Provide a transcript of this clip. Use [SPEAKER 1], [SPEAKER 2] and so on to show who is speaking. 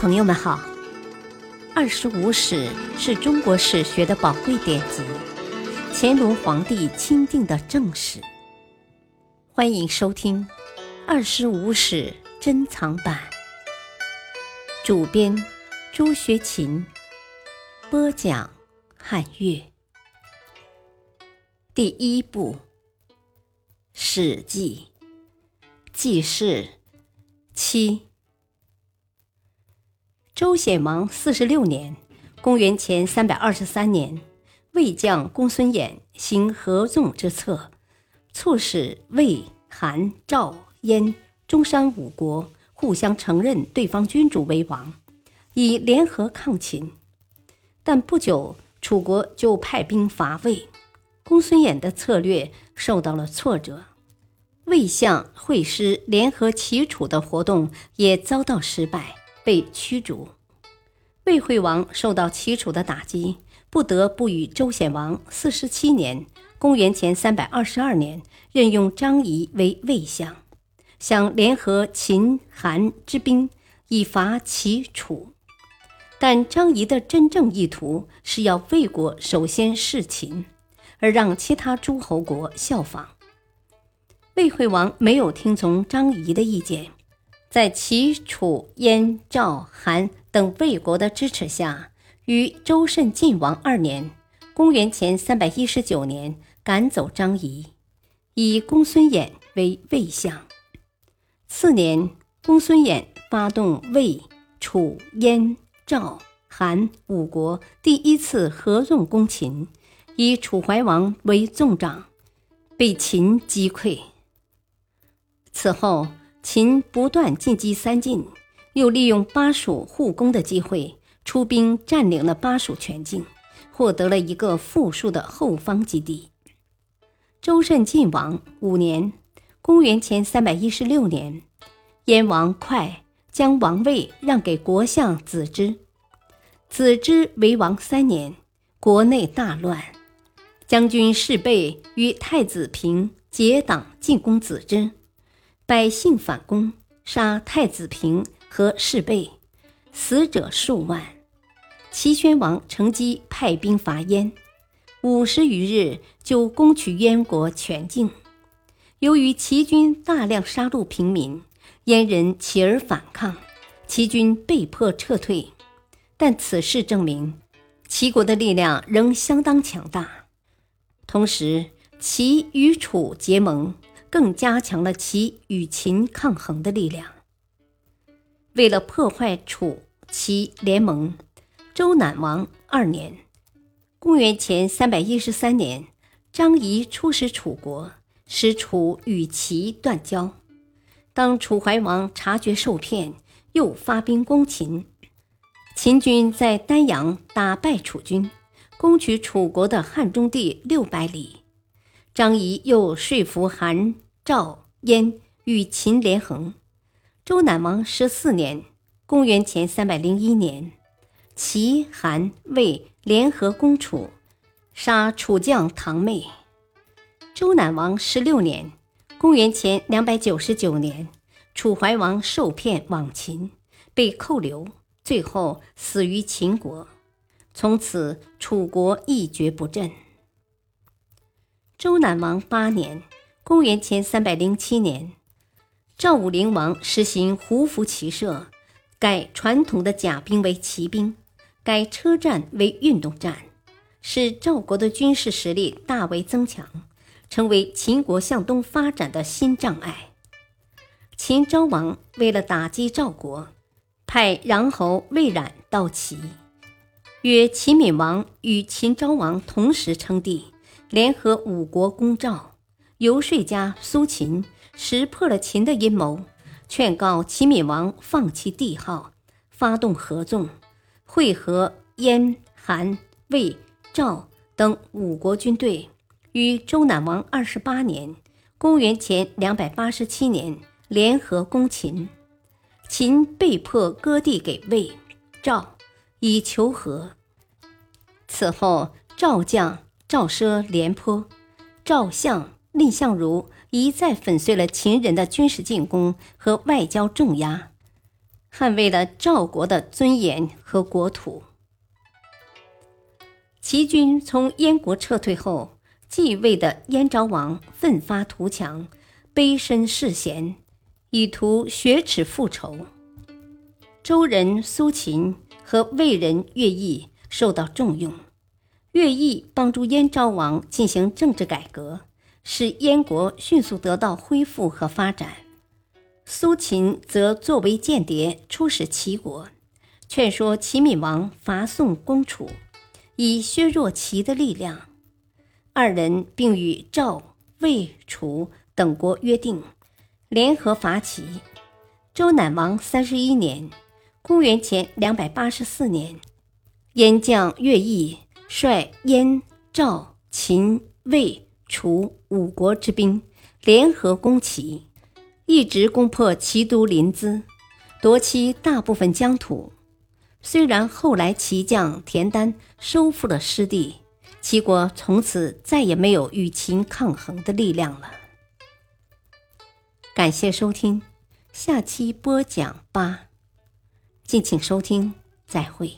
[SPEAKER 1] 朋友们好，《二十五史》是中国史学的宝贵典籍，乾隆皇帝钦定的正史。欢迎收听《二十五史珍藏版》，主编朱学勤，播讲汉乐。第一部《史记》记事七。周显王四十六年（公元前三百二十三年），魏将公孙衍行合纵之策，促使魏、韩、赵、燕、中山五国互相承认对方君主为王，以联合抗秦。但不久，楚国就派兵伐魏，公孙衍的策略受到了挫折，魏相会师联合齐楚的活动也遭到失败。被驱逐，魏惠王受到齐楚的打击，不得不与周显王四十七年（公元前三百二十二年）任用张仪为魏相，想联合秦、韩之兵以伐齐楚。但张仪的真正意图是要魏国首先弑秦，而让其他诸侯国效仿。魏惠王没有听从张仪的意见。在齐、楚、燕、赵、韩等魏国的支持下，于周慎晋王二年（公元前三百一十九年）赶走张仪，以公孙衍为魏相。次年，公孙衍发动魏、楚、燕、赵、韩五国第一次合纵攻秦，以楚怀王为纵长，被秦击溃。此后。秦不断进击三晋，又利用巴蜀互攻的机会，出兵占领了巴蜀全境，获得了一个富庶的后方基地。周慎晋王五年（公元前三百一十六年），燕王哙将王位让给国相子之。子之为王三年，国内大乱，将军士备与太子平结党进攻子之。百姓反攻，杀太子平和侍卫，死者数万。齐宣王乘机派兵伐燕，五十余日就攻取燕国全境。由于齐军大量杀戮平民，燕人起而反抗，齐军被迫撤退。但此事证明，齐国的力量仍相当强大。同时，齐与楚结盟。更加强了齐与秦抗衡的力量。为了破坏楚齐联盟，周赧王二年（公元前三百一十三年），张仪出使楚国，使楚与齐断交。当楚怀王察觉受骗，又发兵攻秦。秦军在丹阳打败楚军，攻取楚国的汉中地六百里。张仪又说服韩、赵、燕与秦联横。周赧王十四年（公元前三百零一年），齐、韩、魏联合攻楚，杀楚将唐妹。周赧王十六年（公元前两百九十九年），楚怀王受骗往秦，被扣留，最后死于秦国。从此，楚国一蹶不振。周赧王八年（公元前三百零七年），赵武灵王实行胡服骑射，改传统的甲兵为骑兵，改车战为运动战，使赵国的军事实力大为增强，成为秦国向东发展的新障碍。秦昭王为了打击赵国，派穰侯魏冉到齐，约齐闵王与秦昭王同时称帝。联合五国攻赵，游说家苏秦识破了秦的阴谋，劝告齐闵王放弃帝号，发动合纵，会合燕、韩、魏、赵等五国军队，于周赧王二十八年（公元前两百八十七年）联合攻秦，秦被迫割地给魏、赵，以求和。此后，赵将。赵奢、廉颇、赵相、蔺相如一再粉碎了秦人的军事进攻和外交重压，捍卫了赵国的尊严和国土。齐军从燕国撤退后，继位的燕昭王奋发图强，卑身世贤，以图雪耻复仇。周人苏秦和魏人乐毅受到重用，乐毅帮助燕昭王进行政治改革，使燕国迅速得到恢复和发展。苏秦则作为间谍出使齐国，劝说齐闵王伐宋攻楚。以削弱齐的力量，二人并与赵、魏、楚等国约定，联合伐齐。周赧王三十一年（公元前两百八十四年），燕将乐毅率燕、赵、秦、魏、楚五国之兵联合攻齐，一直攻破齐都临淄，夺其大部分疆土。虽然后来齐将田丹收复了失地，齐国从此再也没有与秦抗衡的力量了。感谢收听，下期播讲八，敬请收听，再会。